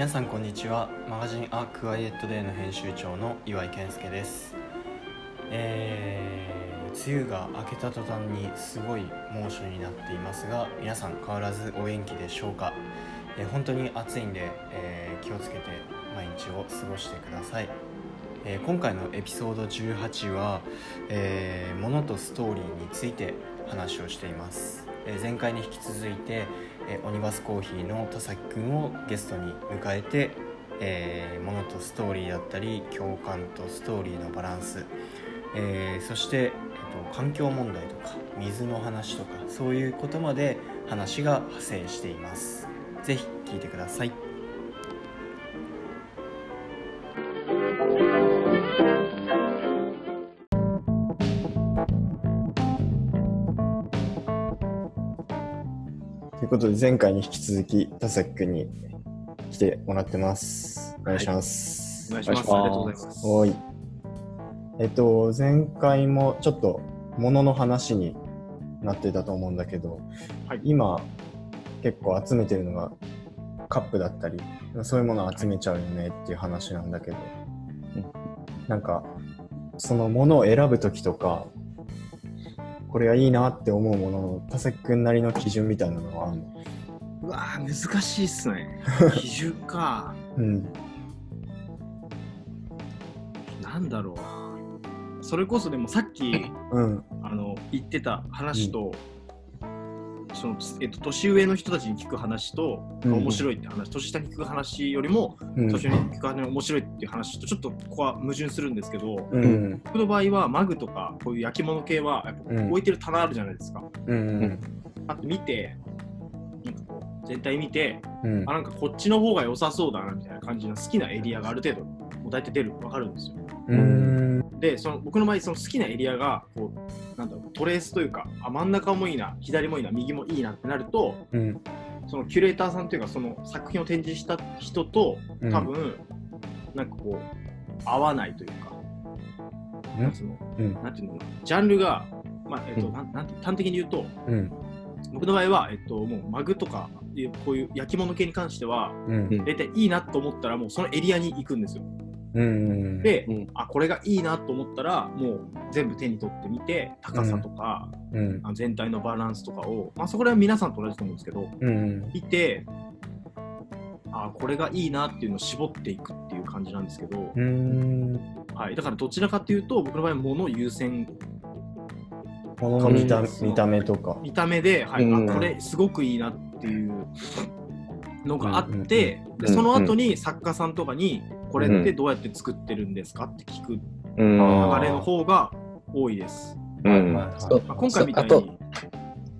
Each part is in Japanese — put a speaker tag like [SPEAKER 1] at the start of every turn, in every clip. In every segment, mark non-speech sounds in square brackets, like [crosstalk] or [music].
[SPEAKER 1] 皆さんこんにちは。マガジンアクワイエットデーの編集長の岩井健介です。えー、梅雨が明けた途端にすごい猛暑になっていますが皆さん変わらずお元気でしょうか、えー、本当に暑いんで、えー、気をつけて毎日を過ごしてください、えー、今回のエピソード18は、えー、物とストーリーについて話をしています、え、前回に引き続いて、え、オニバスコーヒーの田崎くんをゲストに迎えて、えー、物とストーリーだったり共感とストーリーのバランス、えー、そして、えっと、環境問題とか水の話とかそういうことまで話が派生しています。是非聞いてください。ことで前回に引き続き田崎くんに来てもらってます。お願いします、
[SPEAKER 2] はい、お願いします。ありがとうございます。
[SPEAKER 1] おい。えっと、前回もちょっと物の話になってたと思うんだけど、はい、今結構集めてるのがカップだったりそういうものを集めちゃうよねっていう話なんだけど、なんかそのものを選ぶ時とかこれがいいなって思うものの田崎君なりの基準みたいなのは？あるの
[SPEAKER 2] うわ難しいっすね。[laughs] 基準か。うん。なんだろうそれこそでもさっき、うん、あの言ってた話と、うん、そのえっと、年上の人たちに聞く話と、うん、面白いって話年下に聞く話よりも、年上に聞く話面白いっていう話とちょっとここは矛盾するんですけど、僕の場合はマグとかこういう焼き物系はやっぱ置いてる棚あるじゃないですか。あと見てなんかこう全体見て、あなんかこっちの方が良さそうだなみたいな感じの好きなエリアがある程度大体出る分かるんですよ。でその僕の場合その好きなエリアがこうなんだろうトレースというかあ真ん中もいいな左もいいな右もいいなってなると、うん、そのキュレーターさんというかその作品を展示した人と多分、うん、なんかこう合わないというか、うん、なんつうの、うん、なんていうのジャンルが、まあえっとなんなん端的に言うと、僕の場合は、えっと、もうマグとかこういう焼き物系に関しては、大体いいなと思ったらもうそのエリアに行くんですよ。で、うん、あこれがいいなと思ったらもう全部手に取ってみて高さとか、うん、全体のバランスとかを、まあ、そこら辺皆さんと同じと思うんですけど、うん、見てあこれがいいなっていうのを絞っていくっていう感じなんですけど、はい、だからどちらかっていうと僕の場合物優先
[SPEAKER 1] 見た見た目とか。
[SPEAKER 2] 見た目で、はい。あこれすごくいいなっていうのがあって、でその後に作家さんとかにこれってどうやって作ってるんですかって聞く流れの方が多いです。うん。まあ、今回みたいに、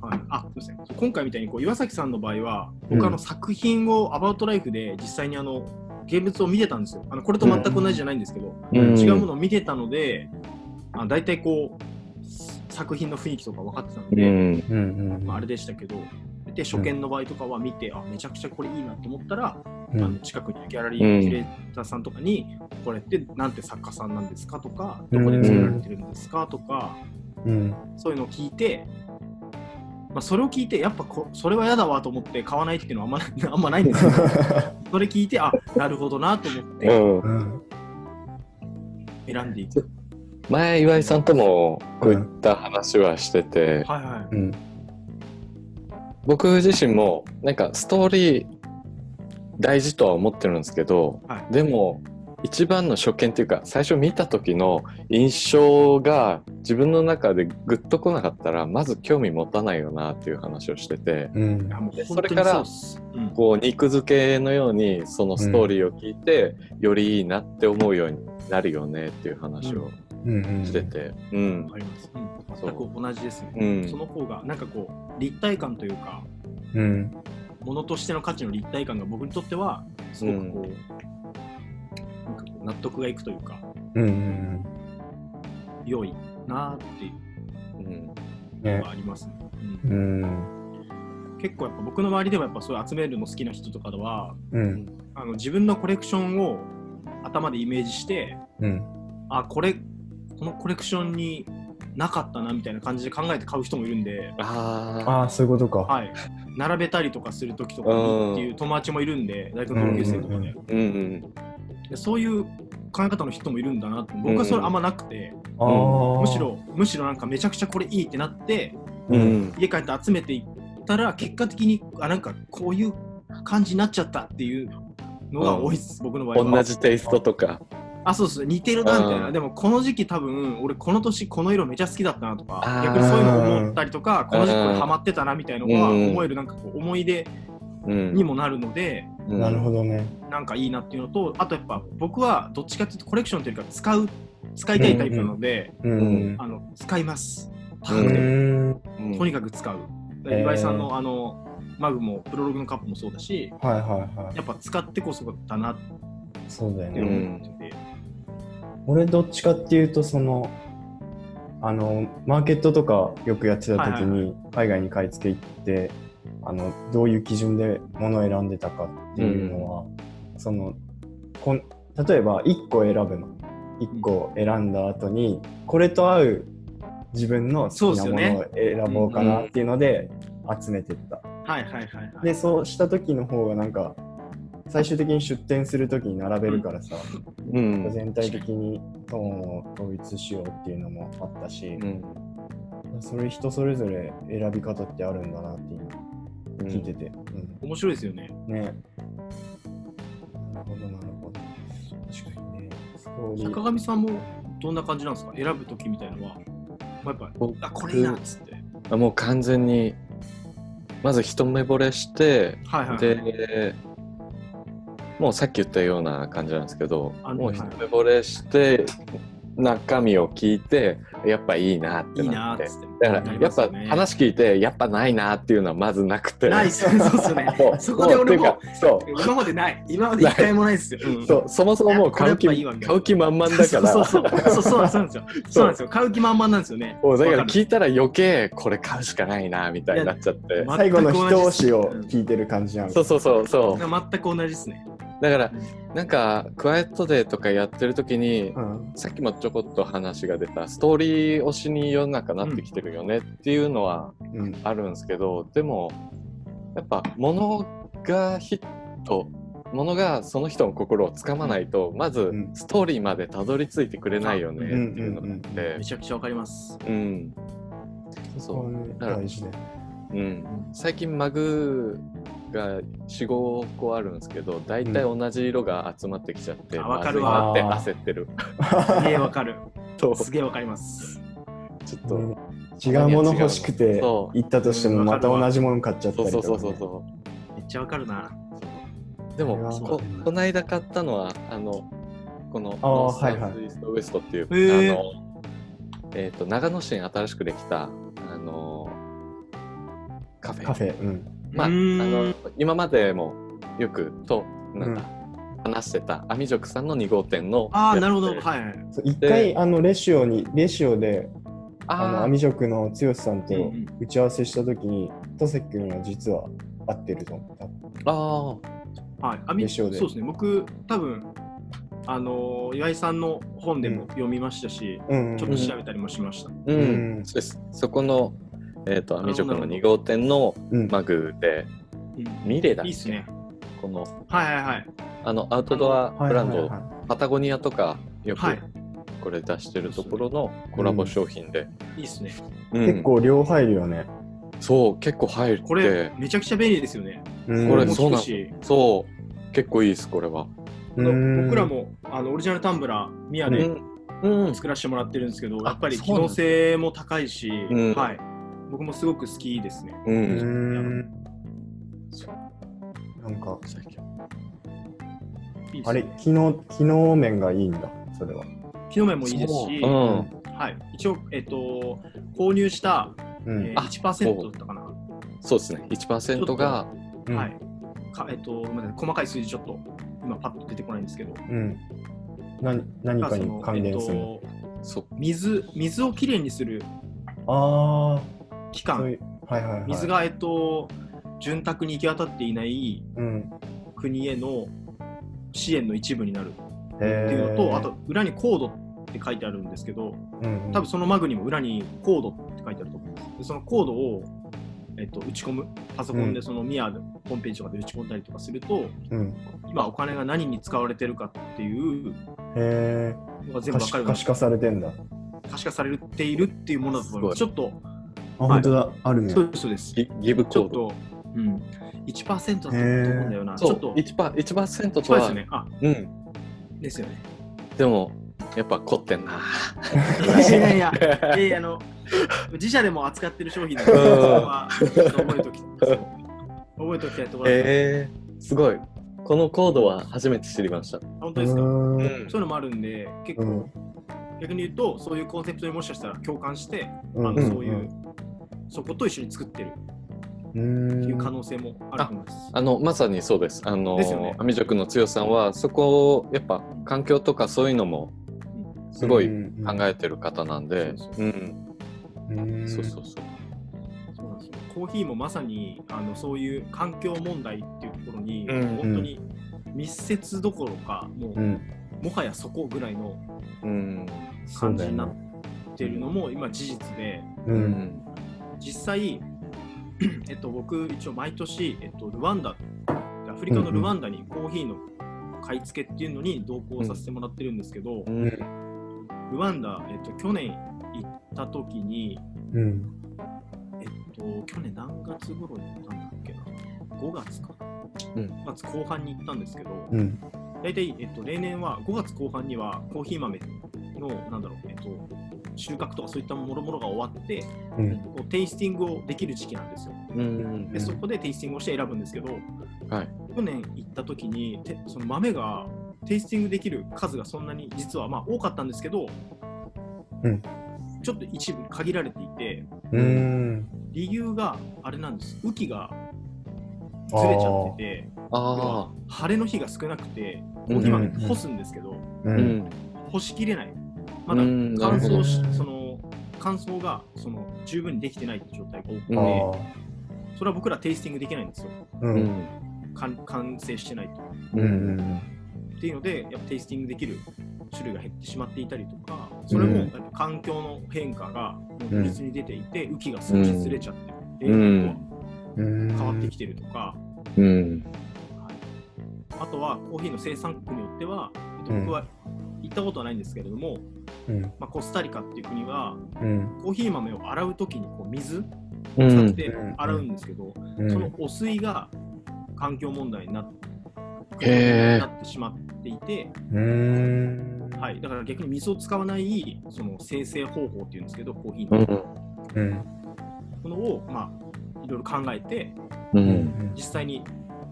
[SPEAKER 2] はい、あすみません。今回みたいにこう岩崎さんの場合は、僕あの作品をアバウトライフで実際にあの現物を見てたんですよ。あのこれと全く同じじゃないんですけど、うん、違うものを見てたので、あ大体こう作品の雰囲気とか分かってたので、うん。まあ、あれでしたけど、で初見の場合とかは見て、あめちゃくちゃこれいいなと思ったら、あの近くにギャラリーキュレーターさんとかに、これってなんて作家さんなんですかとか、どこで作られてるんですかとか、そういうのを聞いて、まあ、それを聞いて、やっぱこそれは嫌だわと思って買わないっていうのはあんま [laughs] あんまないんですけど、[laughs] それ聞いて、あなるほどなと思って、選んでいく。
[SPEAKER 3] 前、岩井さんともこういった話はしてて、はいはい、うん。僕自身もなんかストーリー大事とは思ってるんですけど、はい、でも一番の初見っていうか最初見た時の印象が自分の中でグッとこなかったらまず興味持たないよなっていう話をしてて、うん、それからこう肉付けのようにそのストーリーを聞いて、よりいいなって思うようになるよねっていう話をしてて。うん、あります、
[SPEAKER 2] 全く同じですね、その方がなんかこう立体感というか、うん、ものとしての価値の立体感が僕にとってはすごくこう、なんかこう納得がいくというか、うんうんうん、良いなっていうのがありますね。うん、結構やっぱ僕の周りでもやっぱそういう集めるの好きな人とかでは、うん、あの自分のコレクションを頭でイメージして、うん、あこれこのコレクションになかったなみたいな感じで考えて買う人もいるんで。
[SPEAKER 1] ああそういうことか、
[SPEAKER 2] はい、並べたりとかする時とかにっていう友達もいるんで大学の同級生とかで、うんうんうん、そういう考え方の人もいるんだなって僕はそれあんまなくて、うん、むしろむしろなんかめちゃくちゃこれいいってなって、うん、家帰って集めていったら結果的にあなんかこういう感じになっちゃったっていうのが多いです、僕の場合
[SPEAKER 3] は。同じテイストとか
[SPEAKER 2] あそうです似てるなみたいな、でもこの時期多分俺この年この色めちゃ好きだったなとか逆にそういうの思ったりとかこの時期これハマってたなみたいなのが思えるなんかこう思い出にもなるので、
[SPEAKER 1] うん、なるほどね。
[SPEAKER 2] なんかいいなっていうのとあとやっぱ僕はどっちかっていうとコレクションというか使う使いたいタイプなので、あの使います。高くてもとにかく使う。岩井さんのあのマグもプロログのカップもそうだし、はいはいはい、やっぱ使ってこそだな
[SPEAKER 1] そうだよね、俺どっちかっていうとそのあのマーケットとかよくやってた時に海外に買い付け行って、あのどういう基準で物を選んでたかっていうのは、うん、そのこん例えば1個選ぶの。1個選んだ後にこれと合う自分の好きなものを選ぼうかなっていうので集めてった。
[SPEAKER 2] はいはいはい、はい、
[SPEAKER 1] でそうした時の方がなんか最終的に出店する時に並べるからさ、うん、全体的にトーンを統一しようっていうのもあったし、うん、それ人それぞれ選び方ってあるんだなっていう聞いてて、
[SPEAKER 2] うん、面白いですよね。
[SPEAKER 1] ね。なるほどなるほど。確かにね。
[SPEAKER 2] 坂上さんもどんな感じなんですか？選ぶ時みたいのは。まあ、やっぱあこれいいなっつって。
[SPEAKER 3] あもう完全にまず一目惚れして、はいはいはい、でもうさっき言ったような感じなんですけど、もう一目惚れして中身を聞いてやっぱいいなってなって。だからやっぱ話聞いてやっぱないなっていうのはまずなくて。[laughs]
[SPEAKER 2] ないそ [laughs] うですねそこで俺もそう。今までない。今まで一回もないですよ、
[SPEAKER 3] そうそもそももう買う気買う気満々だから。
[SPEAKER 2] そうそうそう。そうなんですよ。そう。なんですよ。買う気満々なんですよね。
[SPEAKER 3] だから聞いたら余計これ買うしかないなみたいになっちゃって。
[SPEAKER 1] 最後の一押しを聞いてる感じなん
[SPEAKER 3] そうそうそうそう。
[SPEAKER 2] 全く同じですね
[SPEAKER 3] だからなんかクワイエットデーとかやってる時に、うん、さっきもちょこっと話が出たストーリー推しに世の中なってきてるよねっていうのはあるんですけど、うん、でもやっぱ物がヒット物がその人の心をつかまないと、まずストーリーまでたどり着いてくれないよねっていうのがあって、
[SPEAKER 2] めちゃくちゃわかります。
[SPEAKER 3] うん。そうだから、うん、最近マグが45個あるんですけど大体同じ色が集まってきちゃって、うん、
[SPEAKER 2] まずいな
[SPEAKER 3] って焦ってる。
[SPEAKER 2] すげえわかる。[laughs] すげえわかります。
[SPEAKER 1] ちょっと、うん、違うもの欲しくて行ったとしてもまた同じもの買っちゃったりとか、ね、そうそうそうそ
[SPEAKER 2] う。めっちゃわかるな。
[SPEAKER 3] でもここの間買ったのはあのこのノースサウイストウエストっていう、あのえーと、長野市に新しくできたあのカフェ。
[SPEAKER 1] カフェ、うん
[SPEAKER 3] まあ、あの今までもよくとなんか、話してたアミジョクさんの2号店の
[SPEAKER 2] ああなるほど。はい。
[SPEAKER 1] 一回あのレシオにレシオであのアミジョクの剛さんと打ち合わせした時に田崎君は実は合ってると思った。
[SPEAKER 2] ああはい。アミジョそうですね。僕多分あの岩井さんの本でも読みましたし、うん、ちょっと調べたりもしました。
[SPEAKER 3] うん、うん、そうです。そこのえっ、ー、と、アミジョクの2号店のマグで、うん、ミレだっけ？いいっすね。この、
[SPEAKER 2] はいはいはい。
[SPEAKER 3] あの、アウトドアブランド、はいはいはい、パタゴニアとかよく、これ出してるところのコラボ商品で。
[SPEAKER 2] いいっすね、
[SPEAKER 1] うん。結構量入るよね。
[SPEAKER 3] そう、結構入る。
[SPEAKER 2] これ、めちゃくちゃ便利ですよね。
[SPEAKER 3] これ、そうなんそう、結構いいです、これは。
[SPEAKER 2] 僕らもあのオリジナルタンブラー、ミヤで、作らせてもらってるんですけど、やっぱり機能性も高いし、はい、僕もすごく好きですね。うん。
[SPEAKER 1] なんか、いいあれ、機能、機能面がいいんだ、それは。
[SPEAKER 2] 機能面もいいですし、うん、はい、一応、えっ、と、購入した、うん、えー、1%だったかな。
[SPEAKER 3] そうですね、1%が。
[SPEAKER 2] はい。かえっ、と、細かい数字ちょっと、今パッと出てこないんですけど。うん。
[SPEAKER 1] 何何かに関連する、え
[SPEAKER 2] っと、水水をきれいにする
[SPEAKER 1] あ
[SPEAKER 2] 期間、はいはいはい、水が、えっと、潤沢に行き渡っていない国への支援の一部になる。っていうのと、あと裏にコードっって書いてあるんですけど、うんうん、多分そのマグにも裏にコードって書いてあると思うんです。でそのコードを、えっと、打ち込む。パソコンでそのミアホームページとかで打ち込んだりとかすると、うん、今お金が何に使われてるかっていう
[SPEAKER 1] のが全部分かる可視化されてんだ。
[SPEAKER 2] 可視化されているっていうものだと思います。ちょっと
[SPEAKER 1] あ、本当だ。あるね。
[SPEAKER 2] そうですそうです。
[SPEAKER 3] ギブコード。
[SPEAKER 2] うん、1%だと思うんだよな。ちょっと。
[SPEAKER 3] 1%, 1%とは。です
[SPEAKER 2] ね。あ、うん。ですよね。
[SPEAKER 3] でも、やっぱ凝ってんな。
[SPEAKER 2] いやいや、いや。あの、自社でも扱ってる商品なので、それは覚えとき、覚えときたいところ
[SPEAKER 3] えー、すごい。このコードは初めて知りました。
[SPEAKER 2] 本当ですか、うん、そういうのもあるんで、結構、うん、逆に言うと、そういうコンセプトにもしかしたら共感して、うん、あのそういう、そこと一緒に作ってる。っていう可能性もあると思います。
[SPEAKER 3] あのまさにそうです。あの、ね、アミジョクの強さんはそこをやっぱ環境とかそういうのもすごい考えてる方なんで、うん、そうそうそう。
[SPEAKER 2] そうなんですよ。コーヒーもまさにあのそういう環境問題っていうところに、うん、本当に密接どころかもう、うん、もはやそこぐらいの感じになってるのも今事実で、うん、実際 [clears throat] えっと、僕、一応毎年、えっと、ルワンダ、アフリカのルワンダにコーヒーの買い付けっていうのに同行させてもらってるんですけど、うん、ルワンダ、えっと、去年行った時に、うん、えっと、去年何月頃に行ったんだっけな、5月か、うん、5月後半に行ったんですけど、うん、大体、えっと、例年は5月後半にはコーヒー豆の、なんだろう、えっと、収穫とかそういったもろもろが終わって、うん、こうテイスティングをできる時期なんですよ。うん、でそこでテイスティングをして選ぶんですけど、はい、去年行った時にてその豆がテイスティングできる数がそんなに実はまあ多かったんですけど、うん、ちょっと一部限られていて、理由があれなんです。雨季がずれちゃってて晴れの日が少なくて今干すんですけど、干しきれないまだ乾燥し、その乾燥がその十分にできてないって状態が多くて、それは僕らテイスティングできないんですよ。うん、完成してないと。うん、っていうので、やっぱテイスティングできる種類が減ってしまっていたりとか、それもやっぱ環境の変化が如実に出ていて、雨季が少しずれちゃってる、うん、変わってきてるとか、うん、はい、あとはコーヒーの生産国によっては、えっと、僕は行ったことはないんですけれども、まあ、コスタリカっていう国は、うん、コーヒー豆を洗う時にこう水を使って洗うんですけど、うん、その汚水が環境問題になってなってしまっていて、はい、だから逆に水を使わないその生成方法っていうんですけどコーヒーの、うん、ものを、まあ、いろいろ考えて、うん、実際に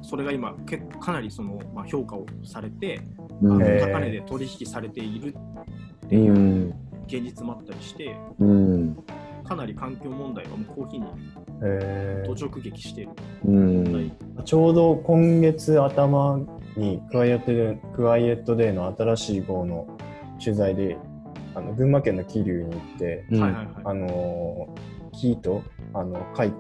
[SPEAKER 2] それが今かなりその、まあ、評価をされて、高値で取引されているっていう現実もあったりして、うん、かなり環境問題はもうコーヒーに途直撃している。
[SPEAKER 1] うん、ちょうど今月頭にクワイエットデークワイエットデーの新しい号の取材であの群馬県の桐生に行って、うん、あの木とあの蚕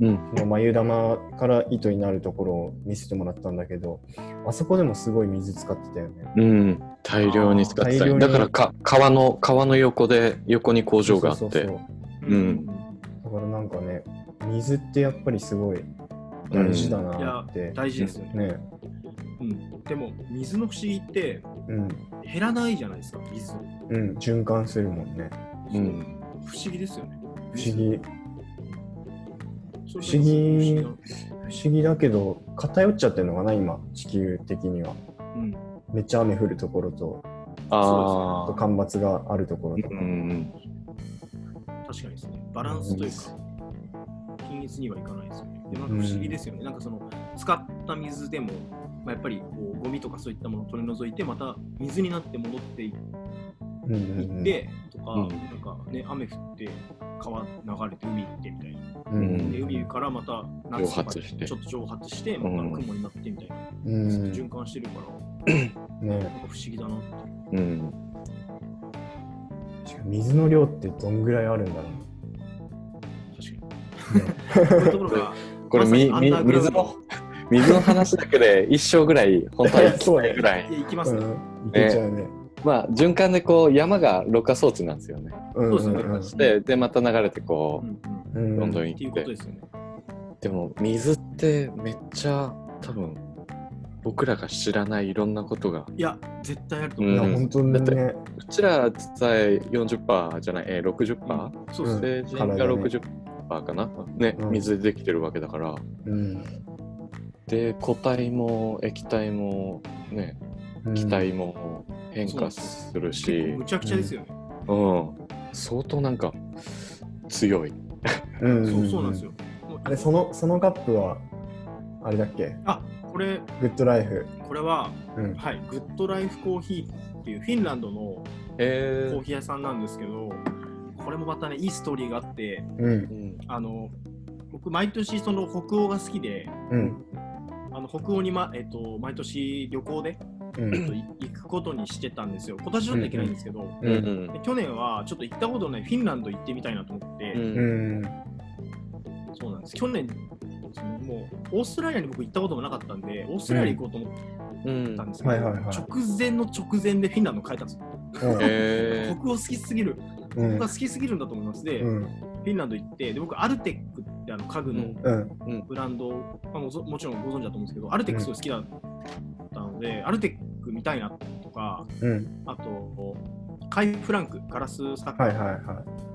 [SPEAKER 1] うん、の眉玉から糸になるところを見せてもらったんだけどあそこでもすごい水使ってたよね。
[SPEAKER 3] うん、大量に使ってた。だからか川の川の横で横に工場があって。うん。
[SPEAKER 1] だからなんかね水ってやっぱりすごい大事だなって。
[SPEAKER 2] うん、大事ですよね。ねうん、でも水の不思議って、うん、減らないじゃないですか水。
[SPEAKER 1] うん、循環するもんね。
[SPEAKER 2] うん、不思議ですよね。
[SPEAKER 1] 不思議。不思議不思議だけど偏っちゃってるのかな今地球的には、うん、めっちゃ雨降るところとあ干ばつがあるところとか、うん、
[SPEAKER 2] 確かにですね。バランスというか、均一にはいかないですよね。でなんか不思議ですよね、うん、なんかその使った水でも、まあ、やっぱりこうゴミとかそういったものを取り除いてまた水になって戻っていってとか、うん、なんかね雨降って川流れて海行ってみたいな、うん、で海からまた
[SPEAKER 3] 夏とかち
[SPEAKER 2] ょっと蒸発してまた雲になってみたいな、うん、ずっと循環してるから、ね、なんか不思議だなって。うん、
[SPEAKER 1] 水の量ってどんぐらいあるんだろう。
[SPEAKER 2] 確かに。ね、こ [laughs] こ
[SPEAKER 3] れ、ま、みみ水の水の話だけで一生ぐらい本当は行きたいぐらい。
[SPEAKER 2] 行きますね。
[SPEAKER 1] いけちゃうね。
[SPEAKER 3] まあ循環でこう山がろ過装置なんですよね。
[SPEAKER 2] そうですね。
[SPEAKER 3] ででまた流れてこう、うんうん、どんどん行って。
[SPEAKER 2] でね、
[SPEAKER 3] でも水ってめっちゃ多分僕らが知らないいろんなことが。
[SPEAKER 2] いや、絶対あると思う。
[SPEAKER 1] うん、本当に、ね、だってう
[SPEAKER 3] ちら実際40%じゃない、えー、60%、うん、そう成人が60%かな、ね、水でできてるわけだから。うん、で、固体も液体もね、気体も変化するし。
[SPEAKER 2] むちゃくちゃですよね。
[SPEAKER 3] うん。相当なんか強い。
[SPEAKER 2] うん、そうそうなんですよ。
[SPEAKER 1] あれそのそのカップはあれだっけ？
[SPEAKER 2] あこれ。
[SPEAKER 1] グッドライフ。
[SPEAKER 2] これは、うん、はいグッドライフコーヒーっていうフィンランドのコーヒー屋さんなんですけど、これもまたねいいストーリーがあって、うん、あの僕毎年その北欧が好きで、うん、あの北欧に、まえっと、毎年旅行で、うん、行くことにしてたんですよ。今年ちょっと行けないんですけど、うんうん、去年はちょっと行ったことないフィンランド行ってみたいなと思って、そうなんです。去年もうオーストラリアに僕行ったこともなかったんでオーストラリア行こうと思ったんですけど、直前の直前でフィンランド変えたんですよ。[laughs] 僕を好きすぎる、僕が好きすぎるんだと思います。で、フィンランド行ってで僕アルテックってあの家具のブランド、まあ、ももちろんご存知だと思うんですけどアルテックすごい好きだったので、アルテック見たいなとか、あとカイ・フランクガラススタッフ、はいはいは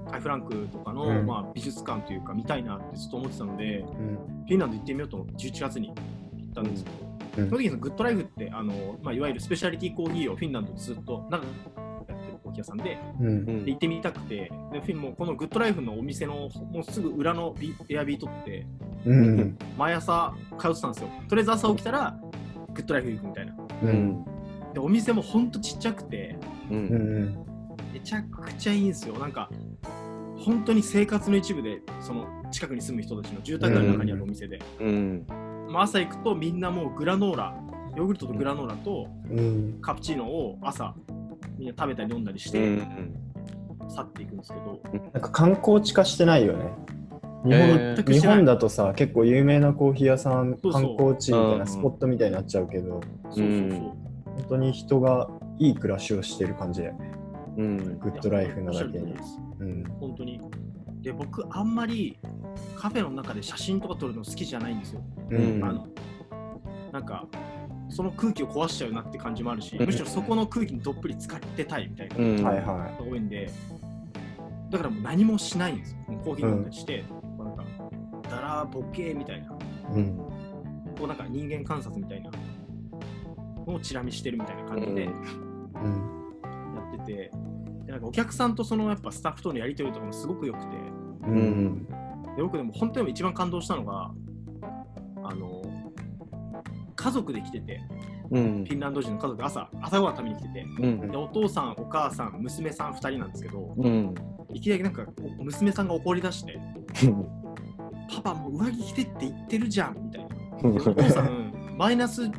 [SPEAKER 2] い。カイ・フランクとかの、うん、まあ、美術館というか見たいなってずっと思ってたので、うん、フィンランド行ってみようと思って11月に行ったんですけど、うん、その時にグッドライフってあの、まあ、いわゆるスペシャリティコーヒーをフィンランドでずっとコーヒー屋さんで,、で行ってみたくてでフィンもこのグッドライフのお店のもうすぐ裏のエアビー取って、毎朝通ってたんですよ。とりあえず朝起きたらグッドライフ行くみたいな、でお店もほんとちっちゃくて、めちゃくちゃいいんですよ。なんか本当に生活の一部でその近くに住む人たちの住宅街の中にあるお店で、うん、まあ、朝行くとみんなもうグラノーラヨーグルトとグラノーラとカプチーノを朝みんな食べたり飲んだりして、去っていくんですけど。
[SPEAKER 1] なんか観光地化してないよね。日本えー、日本だとさ結構有名なコーヒー屋さん観光地みたいなスポットみたいになっちゃうけどそうそうそう本当に人がいい暮らしをしてる感じだよねうん、グッドライフなだけに。
[SPEAKER 2] うん、本当に。で、僕、あんまりカフェの中で写真とか撮るの好きじゃないんですよ。うん、あのなんか、その空気を壊しちゃうなって感じもあるし、むしろそこの空気にどっぷり使ってたいみたいな人が多いんで、だからもう何もしないんですよ。コーヒー飲んだりして、うん、なんか、だらボケみたいな、うん、こうなんか人間観察みたいな。のをチラ見してるみたいな感じで、うん。てでなんかお客さんとそのやっぱスタッフとのやり取りとかもすごく良くて、うん、で僕でも本当に一番感動したのが家族で来てて、うん、フィンランド人の家族朝朝ごはん食べに来てて、うん、でお父さんお母さん娘さん2人なんですけど、うん、いきなりなんか娘さんが怒り出してパパもう上着着てって言ってるじゃんみたいな。お父さんマイナス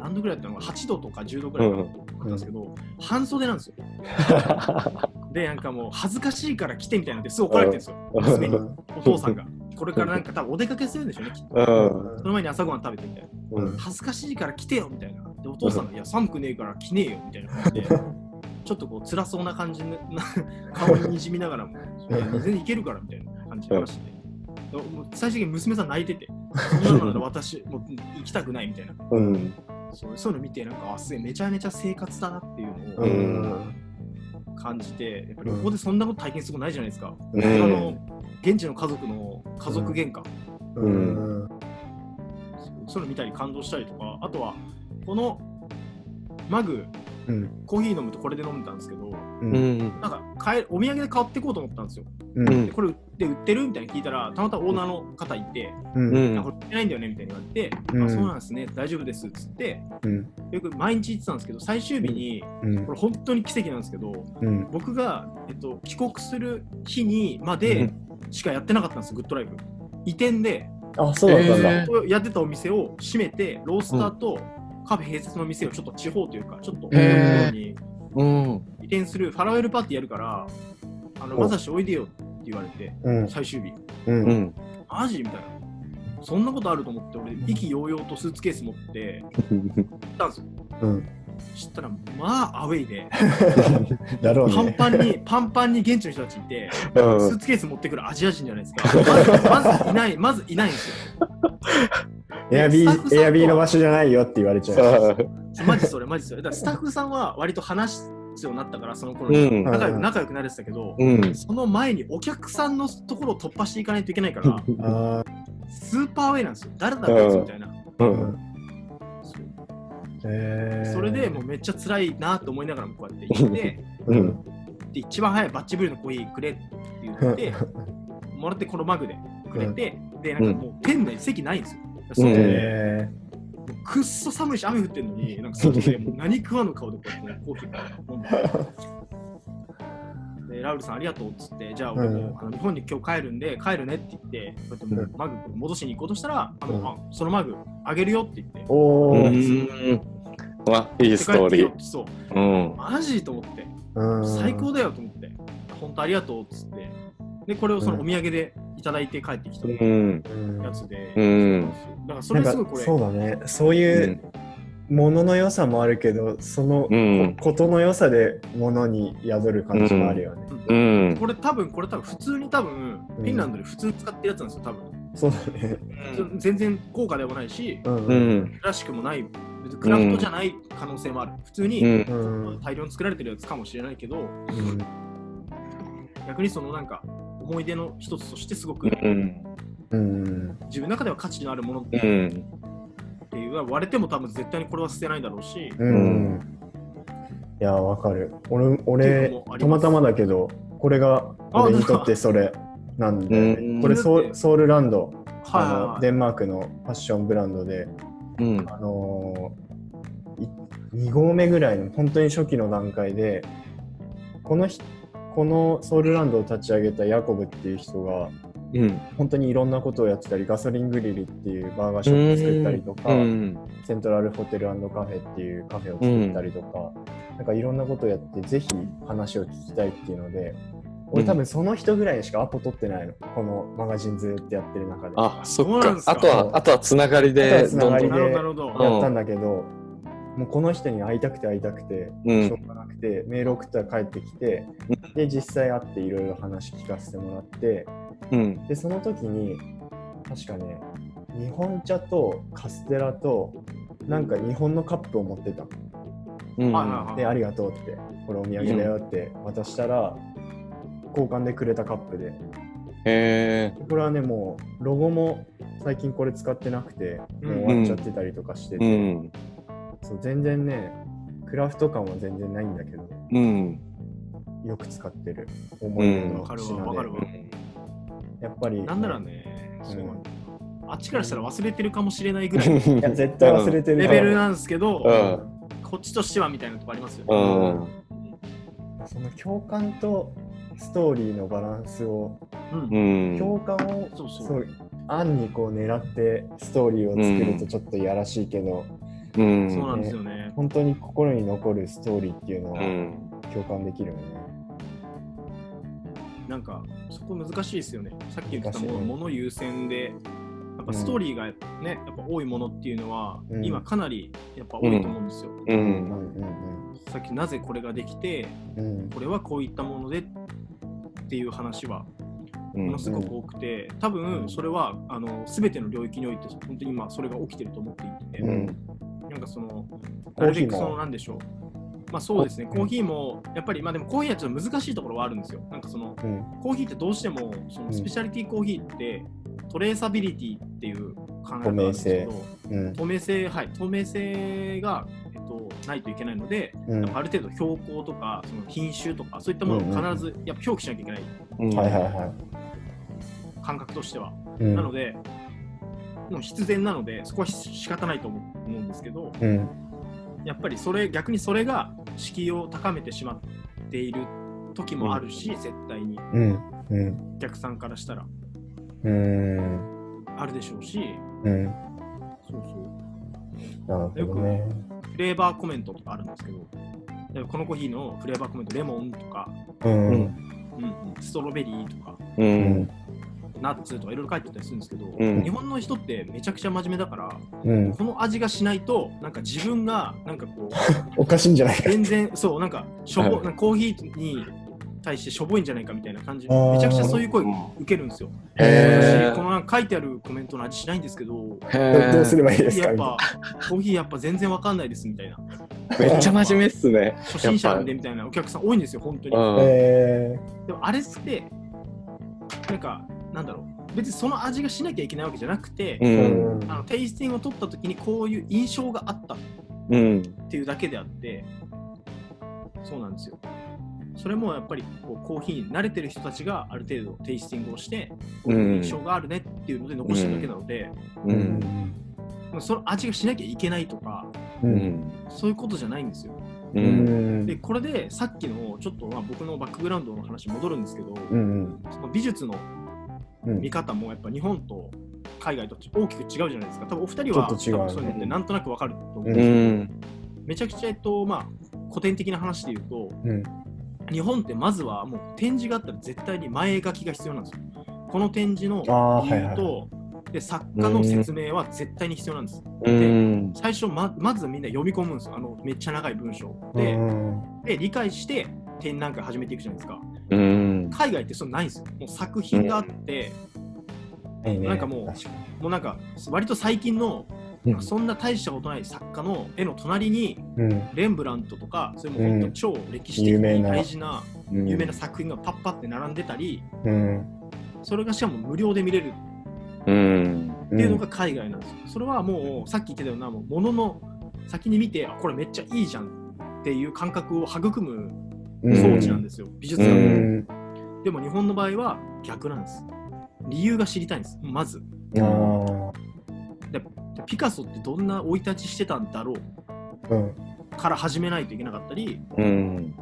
[SPEAKER 2] 何度ぐらいだったのか8度とか10度ぐらいだったん。ですけど、うん、半袖なんですよ。[laughs] で、なんかもう恥ずかしいから来てみたいなってすぐ怒られてるんですよ、娘に、お父さんが。これからなんか多分お出かけするんでしょうね、きっと。その前に朝ごはん食べてみたいな。恥ずかしいから来てよみたいな。で、お父さんが、いや、寒くねえから来ねえよみたいな感じで。[laughs] ちょっとこう辛そうな感じで [laughs] 顔ににじみながらも、全然いけるからみたいな感じで話して。最終的に娘さん泣いてて、そんなのなら私、もう行きたくないみたいな。うん、そうそういうの見てなんかあすめちゃめちゃ生活だなっていうのを感じてやっぱりここでそんなこと体験することないじゃないですか、うん、あの現地の家族の家族喧嘩、うん、そういうの見たり感動したりとか。あとはこのマグうん、コーヒー飲むとこれで飲んでたんですけど、うん、なんか買えお土産で買っていこうと思ったんですよ。うん、でこれ売って売ってるみたいに聞いたらたまたまオーナーの方いて、うん、これ売ってないんだよねみたいに言われて、あそうなんですね大丈夫ですっつって、よく毎日言ってたんですけど最終日に、これ本当に奇跡なんですけど、僕が、えっと、帰国する日にまでしかやってなかったんですグッドライフ。移転で
[SPEAKER 1] あそうだったんだ、え
[SPEAKER 2] ー、やってたお店を閉めてロースターと、カフェ併設の店をちょっと地方というか、ちょっとに移転するファラウェルパーティーやるから、あのまさしおいでよって言われて、最終日。マジみたいな。そんなことあると思って、俺、意気揚々とスーツケース持って [laughs] 行ったんですよ。知ったらまあアウェイで。
[SPEAKER 1] だろう、ね、
[SPEAKER 2] パンパンにパンパンに現地の人たちいて、うん、スーツケース持ってくるアジア人じゃないですか。まずまずいないまずいないんですよ。
[SPEAKER 1] エアビーエアビーの場所じゃないよって言われちゃう。
[SPEAKER 2] マジそれマジそれ。だからスタッフさんは割と話すようになったからその頃に仲良く仲良くなれてたけど、うん、その前にお客さんのところを突破していかないといけないからスーパーウェイなんですよ。誰だろうみたいな、うんそれでもうめっちゃ辛いなと思いながらもこうやって行って、うん、で一番早いバッチブルーのコーヒーくれって言ってもらってこのマグでくれて、うん、でなんかもう店内席ないんですよ。それくっそ寒いし雨降ってんのになんか外でもう何食わぬ顔でこうやってコーヒー飲んで。でラウルさんありがとうっつってじゃあ俺も、あの日本に今日帰るんで帰るねって言ってこうやってマグ戻しに行こうとしたら、あのあそのマグあげるよって言って。おお
[SPEAKER 3] わいいストーリー。
[SPEAKER 2] そう、うん、マジと思って。最高だよと思って。本当ありがとうっつって。でこれをそのお土産でいただいて帰ってきたやつで、うん、だからそれすごいこれ
[SPEAKER 1] そうだね。そういうものの良さもあるけどそのことの良さでものに宿る感じもあるよね、
[SPEAKER 2] うん、これ多分これ多分普通に多分フィンランドで普通に使ってるやつなんですよ多分。
[SPEAKER 1] そうだね。
[SPEAKER 2] 全然高価でもないし、うん、らしくもないクラフトじゃない可能性もある、普通に、大量に作られてるやつかもしれないけど、逆にそのなんか思い出の一つとしてすごく、自分の中では価値のあるものっていう割れても多分絶対にこれは捨てないだろうし、うん、
[SPEAKER 1] いやわかる。俺俺たまたまだけどこれが俺にとってそれなんで、これソウルランド、あのデンマークのファッションブランドで、うん、あのー、2合目ぐらいの本当に初期の段階でこのこのソウルランドを立ち上げたヤコブっていう人が、うん、本当にいろんなことをやってたりガソリングリルっていうバーガーショップ作ったりとか、セントラルホテルカフェっていうカフェを作ったりとか、うん、なんかいろんなことをやってぜひ話を聞きたいっていうので俺多分その人ぐらいしかアポ取ってないの、このマガジンずっとやってる中で。
[SPEAKER 3] あそっか。あとはあとはつながりで
[SPEAKER 1] つながりでやったんだけど、もうこの人に会いたくて会いたくて、しょうがなくてメール送ったら帰ってきて、で実際会っていろいろ話聞かせてもらって、うん、でその時に確かね日本茶とカステラとなんか日本のカップを持ってた、うん、でありがとうってこれお土産だよって渡したら、交換でくれたカップで。へこれはねもうロゴも最近これ使ってなくてもう終わっちゃってたりとかしてて、うん、そう全然ねクラフト感は全然ないんだけど、うん、よく使ってる。思い出の品で、うん、やっぱり。
[SPEAKER 2] なんならね、うん、あっちからしたら忘れてるかもしれないぐらい
[SPEAKER 1] いや絶対忘れてる
[SPEAKER 2] レベルなんですけど、こっちとしてはみたいなとこありますよね、
[SPEAKER 1] その共感とストーリーのバランスを、うん、共感をそうそう。案にこう狙ってストーリーを作るとちょっといやらしいけど、
[SPEAKER 2] うん、そうなんですよね。
[SPEAKER 1] 本当に心に残るストーリーっていうのは共感できるよね、
[SPEAKER 2] なんかそこ難しいですよね。さっき言ったもの,、もの優先でやっぱストーリーがね、うん、やっぱ多いものっていうのは、うん、今かなりやっぱ多いと思うんですよ。さっきなぜこれができて、うん、これはこういったものでっていう話はものすごく多くて、多分それはあの全ての領域において本当に今それが起きてると思っていて、なんかそのなるべくそのなんでしょうまあそうですね、コーヒーもやっぱり、まあでもコーヒーはちょっと難しいところはあるんですよ。なんかその、うん、コーヒーってどうしても、そのスペシャリティコーヒーって、トレーサビリティっていう考え方なんですけど、うん、透明性、はい、透明性が、えっと、ないといけないので、うん、ある程度標高とか、その品種とか、そういったものを必ずやっぱ表記しなきゃいけない。はいはいはい。感覚としては。なので、もう必然なので、そこは仕方ないと思うんですけど、やっぱりそれ逆にそれが敷居を高めてしまっている時もあるし、絶対に、お客さんからしたら。うん。あるでしょうし、うん、そうそう。なるほどね。フレーバーコメントとかあるんですけど。このコーヒーのフレーバーコメントレモンとか、うん、うん、ストロベリーとか、うん、ナッツとかいろいろ書いてたりするんですけど、うん、日本の人ってめちゃくちゃ真面目だから、うん、この味がしないとなんか自分がなんかこう [laughs]
[SPEAKER 1] おかしいんじゃないか。
[SPEAKER 2] 全然そうなんかしょぼ、はい、コーヒーに対してしょぼいんじゃないかみたいな感じめちゃくちゃそういう声受けるんですよ。へこの書いてあるコメントの味しないんですけどど
[SPEAKER 1] うすればいいですか？
[SPEAKER 2] やっぱコーヒーやっぱ全然わかんないですみたいな。
[SPEAKER 3] めっちゃ真面目っすね。
[SPEAKER 2] 初心者なんでみたいなお客さん多いんですよ本当に。でもあれってなんかなんだろう。別にその味がしなきゃいけないわけじゃなくて、うん、あのテイスティングを取った時にこういう印象があったっていうだけであって、うん、そうなんですよ。それもやっぱりこうコーヒーに慣れてる人たちがある程度テイスティングをして印象があるねっていうので残してるだけなので、うん、うん、その味がしなきゃいけないとか、うん、そういうことじゃないんですよ。うん、でこれでさっきのちょっとまあ僕のバックグラウンドの話戻るんですけど、うん、その美術の見方もやっぱ日本と海外と大きく違うじゃないですか。多分お二人は多分そういうのってなんとなくわかると思うんですけど、めちゃくちゃ、えっとまあ、古典的な話で言うと、日本ってまずはもう展示があったら絶対に前書きが必要なんですよ。この展示の理由と、はいはい、で作家の説明は絶対に必要なんです。で最初ままずみんな読み込むんですよ。あのめっちゃ長い文章。でで理解して展覧会始めていくじゃないですか。海外ってそのないんですよ。もう作品があって、なんかもうもうなんか割と最近のうん、そんな大したことない作家の絵の隣に、うん、レンブラントとかそれも本当超歴史的に大事な有名な作品がパッパって並んでたり、うん、それがしかも無料で見れる。っていうのが海外なんですよ。それはもうさっき言ってたようなもうのの先に見てあこれめっちゃいいじゃんっていう感覚を育む装置なんですよ、美術館でも日本の場合は逆なんです。理由が知りたいんです、まず。でピカソってどんな生い立ちしてたんだろう、うん、から始めないといけなかったり、うん、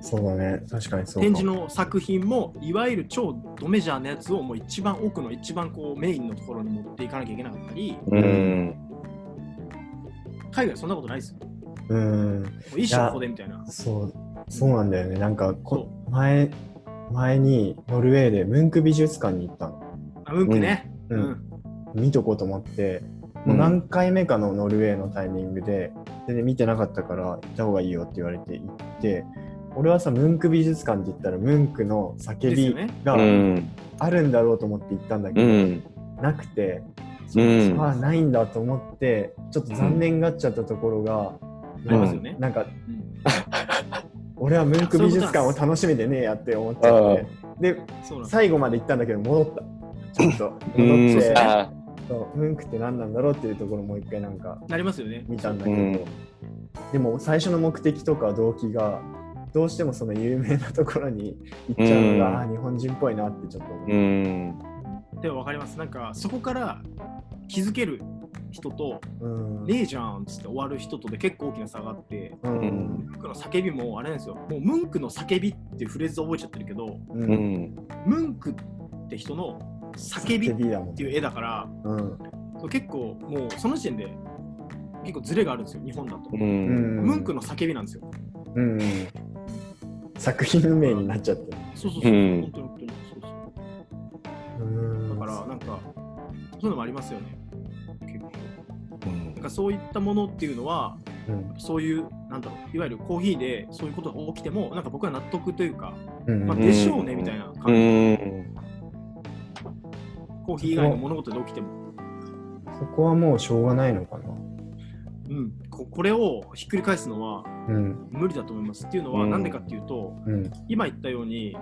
[SPEAKER 1] そうだね。確かにそう
[SPEAKER 2] 展示の作品もいわゆる超ドメジャーなやつをもう一番奥の一番こうメインのところに持っていかなきゃいけなかったり、うん、海外そんなことないですよ。うん、一緒ここでみたいな。
[SPEAKER 1] そうそうなんだよね。なんかこ前前にノルウェーでムンク美術館に行ったの。
[SPEAKER 2] あムンクね。うん、うん。
[SPEAKER 1] 見とこうと思って、もう何回目かのノルウェーのタイミングで、全然見てなかったから行った方がいいよって言われて行って、俺はさ、ムンク美術館って言ったら、ムンクの叫びがあるんだろうと思って行ったんだけど、うん、なくて、うん、あないんだと思って、ちょっと残念がっちゃったところが、
[SPEAKER 2] うん、なん
[SPEAKER 1] か、俺はムンク美術館を楽しみでねえやって思っちゃって、で、最後まで行ったんだけど、戻った。ちょっと戻って、そう。ムンクって何なんだろうっていうところもう一回なんか
[SPEAKER 2] なりますよね。
[SPEAKER 1] 見たんだけど、うん、でも最初の目的とか動機がどうしてもその有名なところに行っちゃうのが、うん、日本人っぽいなってちょっと思う。うん、
[SPEAKER 2] でも分かります。なんかそこから気づける人と、うん、ねえじゃんっつって終わる人とで結構大きな差があって、うん、ムンクの叫びもあれなんですよ。もうムンクの叫びっていうフレーズ覚えちゃってるけど、うん、ムンクって人の叫びっていう絵だから、うん、結構もうその時点で結構ズレがあるんですよ日本だと、うん、ムンクの叫びなんですよ、うん、
[SPEAKER 1] 作品名になっちゃって
[SPEAKER 2] そうそうそう、うん、本当に本当にそうそう。だからなんかそういうのもありますよねなんかそういったものっていうのは、うん、そういうなんだろういわゆるコーヒーでそういうことが起きてもなんか僕は納得というか、まあ、でしょうねみたいな感じ、コーヒー以外の物事で起きても。
[SPEAKER 1] そこはもうしょうがないのかな。
[SPEAKER 2] うん、ここれをひっくり返すのは無理だと思います。っていうのは何でかっていうと、うん、今言ったように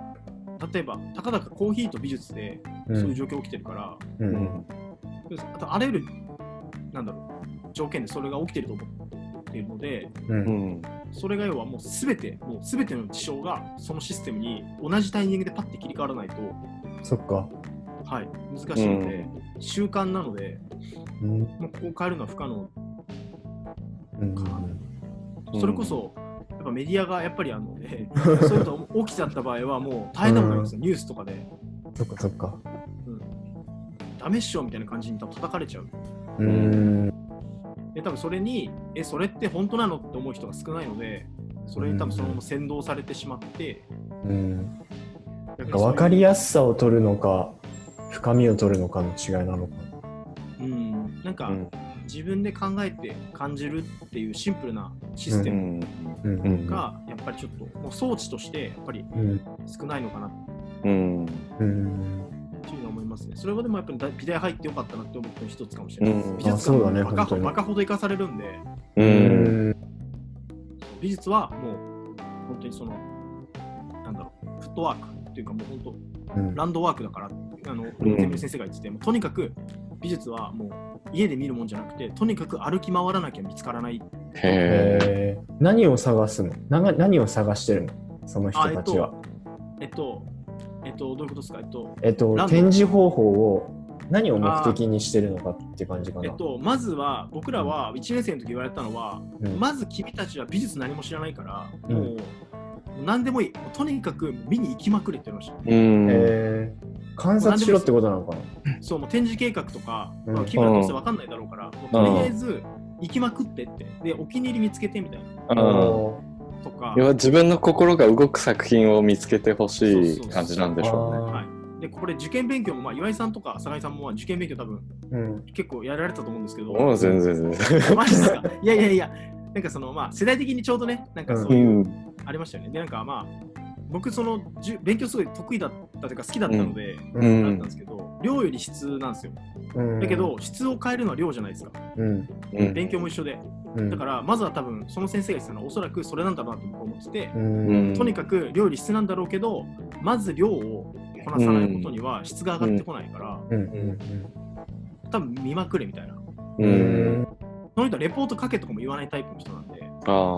[SPEAKER 2] 例えばたかだかコーヒーと美術でそういう状況起きてるから、うん、あとあらゆるなんだろう条件でそれが起きてると思っているので、うん、それが要はもう全てもう全ての事象がそのシステムに同じタイミングでパッて切り替わらないと
[SPEAKER 1] そっか
[SPEAKER 2] はい、難しいので、うん、習慣なので、うん、ここを変えるのは不可能かな、うん、それこそやっぱメディアがやっぱりあの、ね、[laughs] そういうこと起きちゃった場合はもう大変なことになりますよ、ニュースとかで。
[SPEAKER 1] そっかそっか。
[SPEAKER 2] うん。ダメっしょみたいな感じに叩かれちゃう。うん。で多分それに、え、それって本当なの？って思う人が少ないので、それに多分そのまま先導されてしまって、うん、
[SPEAKER 1] なんか分かりやすさを取るのか深みを取るのかの違いなのか。
[SPEAKER 2] うん。なんか、うん、自分で考えて感じるっていうシンプルなシステムがやっぱりちょっともう装置としてやっぱり少ないのかな。うふうに思いますね。それはでもやっぱり美大入ってよかったなって思った一つかもしれない。です。美術館はバカ,、バカほど生かされるんで、うん。美術はもう本当にそのなんだろうフットワークっていうかもう本当、うん、ランドワークだからあの、全部先生が言っててもとにかく美術はもう家で見るもんじゃなくてとにかく歩き回らなきゃ見つからない
[SPEAKER 1] へえ何を探すの？何を探してるの？その人たちは。
[SPEAKER 2] えっとえっとどういうことですか？えっと
[SPEAKER 1] えっと展示方法を何を目的にしてるのかって感じかな。
[SPEAKER 2] えっと、まずは僕らは1年生の時言われたのは、うん、まず君たちは美術何も知らないから、うん、もう何でもいい。とにかく見に行きまくれって言いました。
[SPEAKER 1] えー、観察しろってことなのか
[SPEAKER 2] な。そうもう展示計画とか、まあ、君らどうせ分かんないだろうから、とりあえず行きまくってって。でお気に入り見つけてみたいな。
[SPEAKER 3] とか自分の心が動く作品を見つけてほしい感じなんでしょうね。はい
[SPEAKER 2] でこれ受験勉強も、まあ、岩井さんとか酒井さんもまあ受験勉強多分、うん、結構やられたと思うんですけど。
[SPEAKER 3] もう全然全然。
[SPEAKER 2] マジですか？いやいやいや、なんかそのまあ世代的にちょうどね、なんかそういう、うん、ありましたよね。で、なんかまあ、僕そのじゅ勉強すごい得意だったというか好きだったので、うん、だったんですけど、量より質なんですよ。うん、だけど、質を変えるのは量じゃないですか。うん、勉強も一緒で。だからまずは多分その先生が言ってたのはおそらくそれなんだろうなと思ってて、とにかく量より質なんだろうけどまず量をこなさないことには質が上がってこないから、多分見まくれみたいな。うんその人はレポート書けとかも言わないタイプの人なんで、あ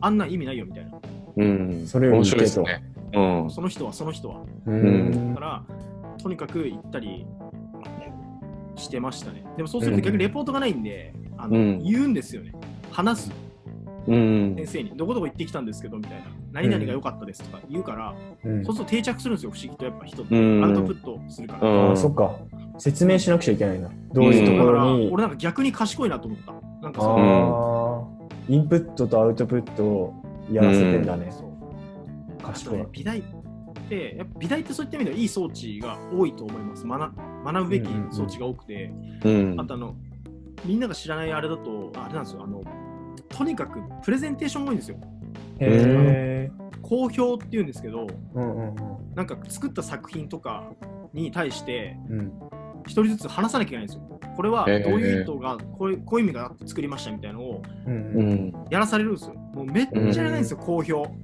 [SPEAKER 2] あんな意味ないよみたいな。
[SPEAKER 1] うん、それ面白いですね。
[SPEAKER 2] うん、その人はその人は。うん、だから、とにかく行ったりしてましたね。でもそうすると逆にレポートがないんで、あの、うん、言うんですよね。話す。うん、先生にどこどこ行ってきたんですけどみたいな。何々が良かったですとか言うから、うん、そうすると定着するんですよ不思議と。やっぱ人って。アウトプットするから、
[SPEAKER 1] うん、あそっか。説明しなくちゃいけないな。どういうところに、
[SPEAKER 2] 俺なんか逆に賢いなと思った。なんかそ
[SPEAKER 1] のインプットとアウトプットをやらせてんだね、そう
[SPEAKER 2] 賢い。美大ってやっぱ美大ってそういった意味ではいい装置が多いと思います。学学ぶべき装置が多くて、あとあのみんなが知らないあれだとあれなんですよ。あのとにかくプレゼンテーションが多いんですよ。へ好評っていうんですけど、うんうんうん、なんか作った作品とかに対して一人ずつ話さなきゃいけないんですよ。これはどういう意図がこういうこういう意味があって作りましたみたいなのをやらされるんですよ。もうめっちゃやらないんですよ、好評。[laughs]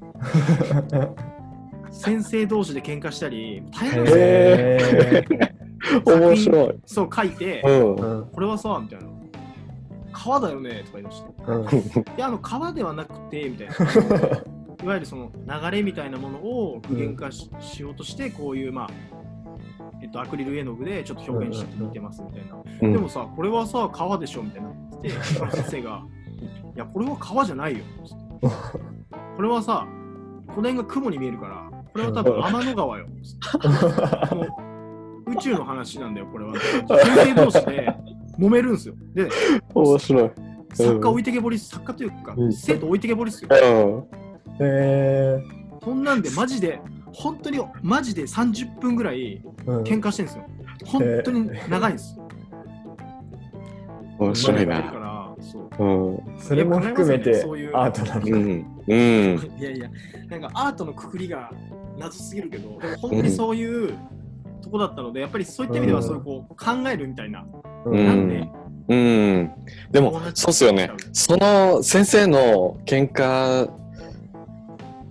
[SPEAKER 2] 先生同士で喧嘩したり、大変ですよ。面白い。そう書いて、うん、これはさ、みたいな。川だよねとか言いました。うん、いや、あの川ではなくて、みたいな。[laughs] いわゆるその流れみたいなものを具現化し,、ようとして、こういう、まあ、えっと、アクリル絵の具でちょっと表現してみてますみたいな。うん、でもさ、これはさ、川でしょみたいなって先生が、いや、これは川じゃないよ。これはさ、この辺が雲に見えるから、これは多分天の川よ。宇宙の話なんだよ、これは。先生同士で揉めるんですよ。で、
[SPEAKER 3] 面白い。
[SPEAKER 2] 作家置いてけぼり、作家というか、生徒置いてけぼりっすよ。へえー。そんなんで、マジで、本当に、マジで30分ぐらい喧嘩してるんですよ。本当に長いんです。[laughs]
[SPEAKER 3] 面白いな。
[SPEAKER 1] そう。うん、それも含めてアートなのか、うん、
[SPEAKER 2] うん、いやいやなんかアートのくくりが謎すぎるけどでも本当にそういうとこだったのでやっぱりそういった意味ではそういうこう考えるみたいな、うん、なんで
[SPEAKER 3] うん、でもそうっすよね。その先生の喧嘩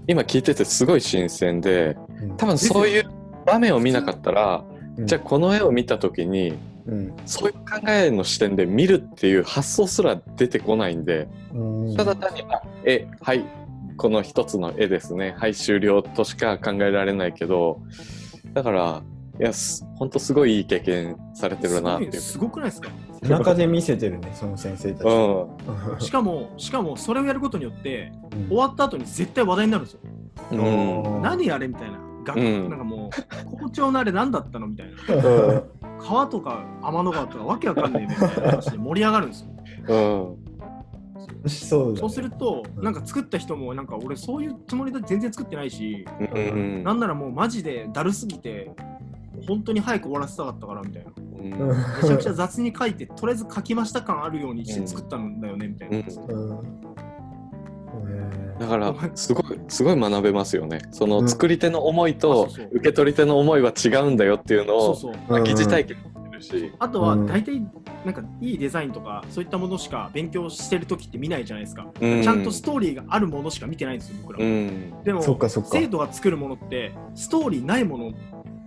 [SPEAKER 3] 今聞いててすごい新鮮で多分そういう場面を見なかったら、じゃあこの絵を見た時に、うん、そういう考えの視点で見るっていう発想すら出てこないんで、ただ単に「あ絵はいこの一つの絵ですね。はい終了」としか考えられないけどだからいや本当すごいいい経験されてるなって。いう
[SPEAKER 2] すごくないですか？
[SPEAKER 1] 中で見せてるねその先生たち、
[SPEAKER 2] うん、しかもしかもそれをやることによって、うん、終わった後に絶対話題になるんですよ、うん、何あれみたいな。学、うん、なんかもう校長のあれ何だったのみたいな、川とか天の川とかわけわかんないみたいな話で盛り上がるんですよ、うん、そう、そうすると、なんか作った人もなんか俺そういうつもりで全然作ってないし、うん、なんならもうマジでだるすぎて本当に早く終わらせたかったからみたいな、うん、めちゃくちゃ雑に書いてとりあえず書きました感あるようにして作ったんだよねみたいな、
[SPEAKER 3] だからすごいすごい学べますよね。その作り手の思いと受け取り手の思いは違うんだよっていうのを疑似体験るし。
[SPEAKER 2] あとは大体なんかいいデザインとかそういったものしか勉強してる時って見ないじゃないですか、うん、ちゃんとストーリーがあるものしか見てないんですよ僕ら、うん、でも生徒が作るものってストーリーないもの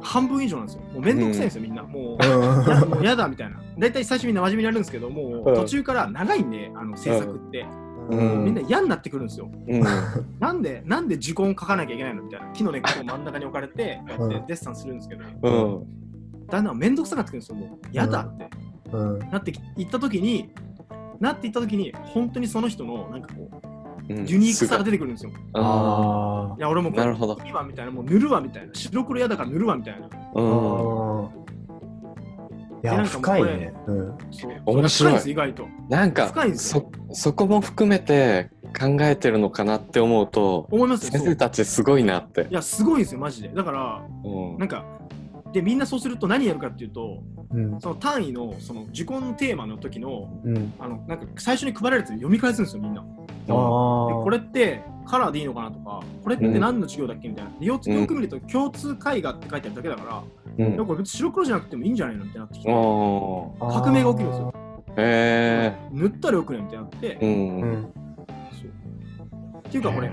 [SPEAKER 2] 半分以上なんですよ。もうめんどくさいんですよ、みんな。もう、もう [laughs] やだみたいな。大体最初みんな真面目にやるんですけど、もう途中から長いんで、あの制作って。うん、みんな嫌になってくるんですよ。うん、[laughs] なんで、なんで呪言書かなきゃいけないの？みたいな。木の根っこを真ん中に置かれて、こうやってデッサンするんですけど、うん、だんだん面倒くさくなってくるんですよ、もう。嫌だって。うん、なっていった時に、なっていった時に、本当にその人の、なんかこう、ユニークさが出てくるんですよ。ああ。いや、俺もこれ、いいわみたいな、もう塗るわみたいな。白黒嫌だから塗るわみたいな。うん。
[SPEAKER 4] いや、深いね。うん。
[SPEAKER 3] 面白
[SPEAKER 2] い。意外と。
[SPEAKER 3] なんか、そ、そこも含めて考えてるのかなって思うと、
[SPEAKER 2] 思います
[SPEAKER 3] 先生たちすごいなって。
[SPEAKER 2] いや、すごいですよ、マジで。だから、うん、なんか、でみんなそうすると何やるかっていうと、うん、その単位のその受講のテーマの時の,、うん、あのなんか最初に配られて読み返すんですよみんな。でこれってカラーでいいのかなとかこれって何の授業だっけみたいな。よく見ると共通絵画って書いてあるだけだから、うん、これ別に白黒じゃなくてもいいんじゃないのってなってきて革命が起きるんですよ。へ塗ったらよくねみたいになって。うん。っていうかこれ、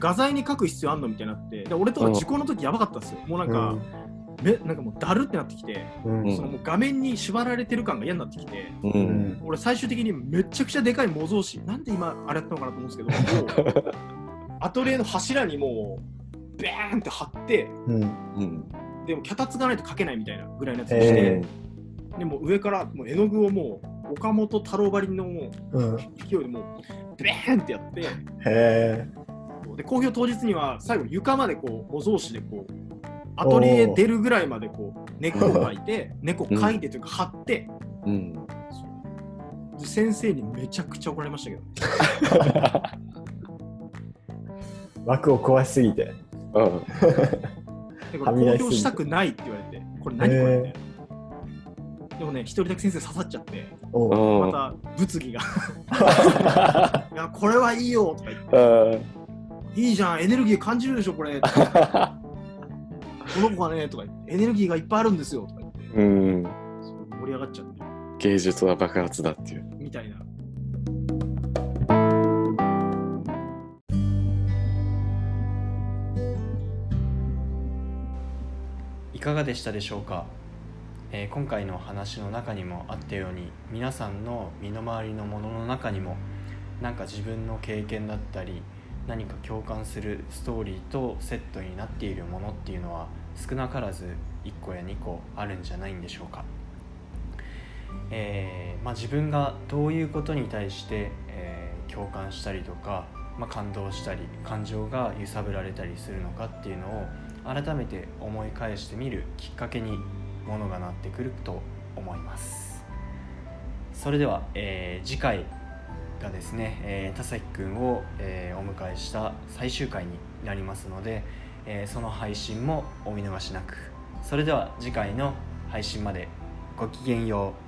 [SPEAKER 2] 画材に書く必要あんのみたいになって。で俺とか受講の時やばかったっすよ。もうなんか、めなんかもうだるってなってきて、うん、そのもう画面に縛られてる感が嫌になってきて、うん、俺最終的にめちゃくちゃでかい模造紙なんで今あれやったのかなと思うんですけど [laughs] アトリエの柱にもうベーンって貼って、うん、でも脚立がないと描けないみたいなぐらいのやつにして、えー、でも上からもう絵の具をもう岡本太郎ばりのもう、勢いでもうベーンってやって、で公表当日には最後床までこう模造紙でこうアトリエ出るぐらいまでこう猫を描いて猫描いてというか貼って、うん、先生にめちゃくちゃ怒られましたけど [laughs]
[SPEAKER 4] 枠を壊しすぎて、うん、
[SPEAKER 2] でこれ公表したくないって言われてこれ何これみたいな。でもね一人だけ先生刺さっちゃってまた物議が。[laughs] いやこれはいいよとか言って。いいじゃんエネルギー感じるでしょこれ [laughs] この子がねとか言ってエネルギーがいっぱいあるんですよとか言って。うん。盛り上がっちゃって。
[SPEAKER 3] 芸術は爆発だっていう。
[SPEAKER 2] みたいな。
[SPEAKER 1] いかがでしたでしょうか、えー、今回の話の中にもあったように皆さんの身の回りのものの中にもなんか自分の経験だったり何か共感するストーリーとセットになっているものっていうのは少なからず1個や2個あるんじゃないんでしょうか、えー、まあ、自分がどういうことに対して、えー、共感したりとか、まあ、感動したり感情が揺さぶられたりするのかっていうのを改めて思い返してみるきっかけにものがなってくると思います。それでは、えー、次回がですね、えー、田崎くんを、えー、お迎えした最終回になりますので、えー、その配信もお見逃しなく。それでは次回の配信までごきげんよう。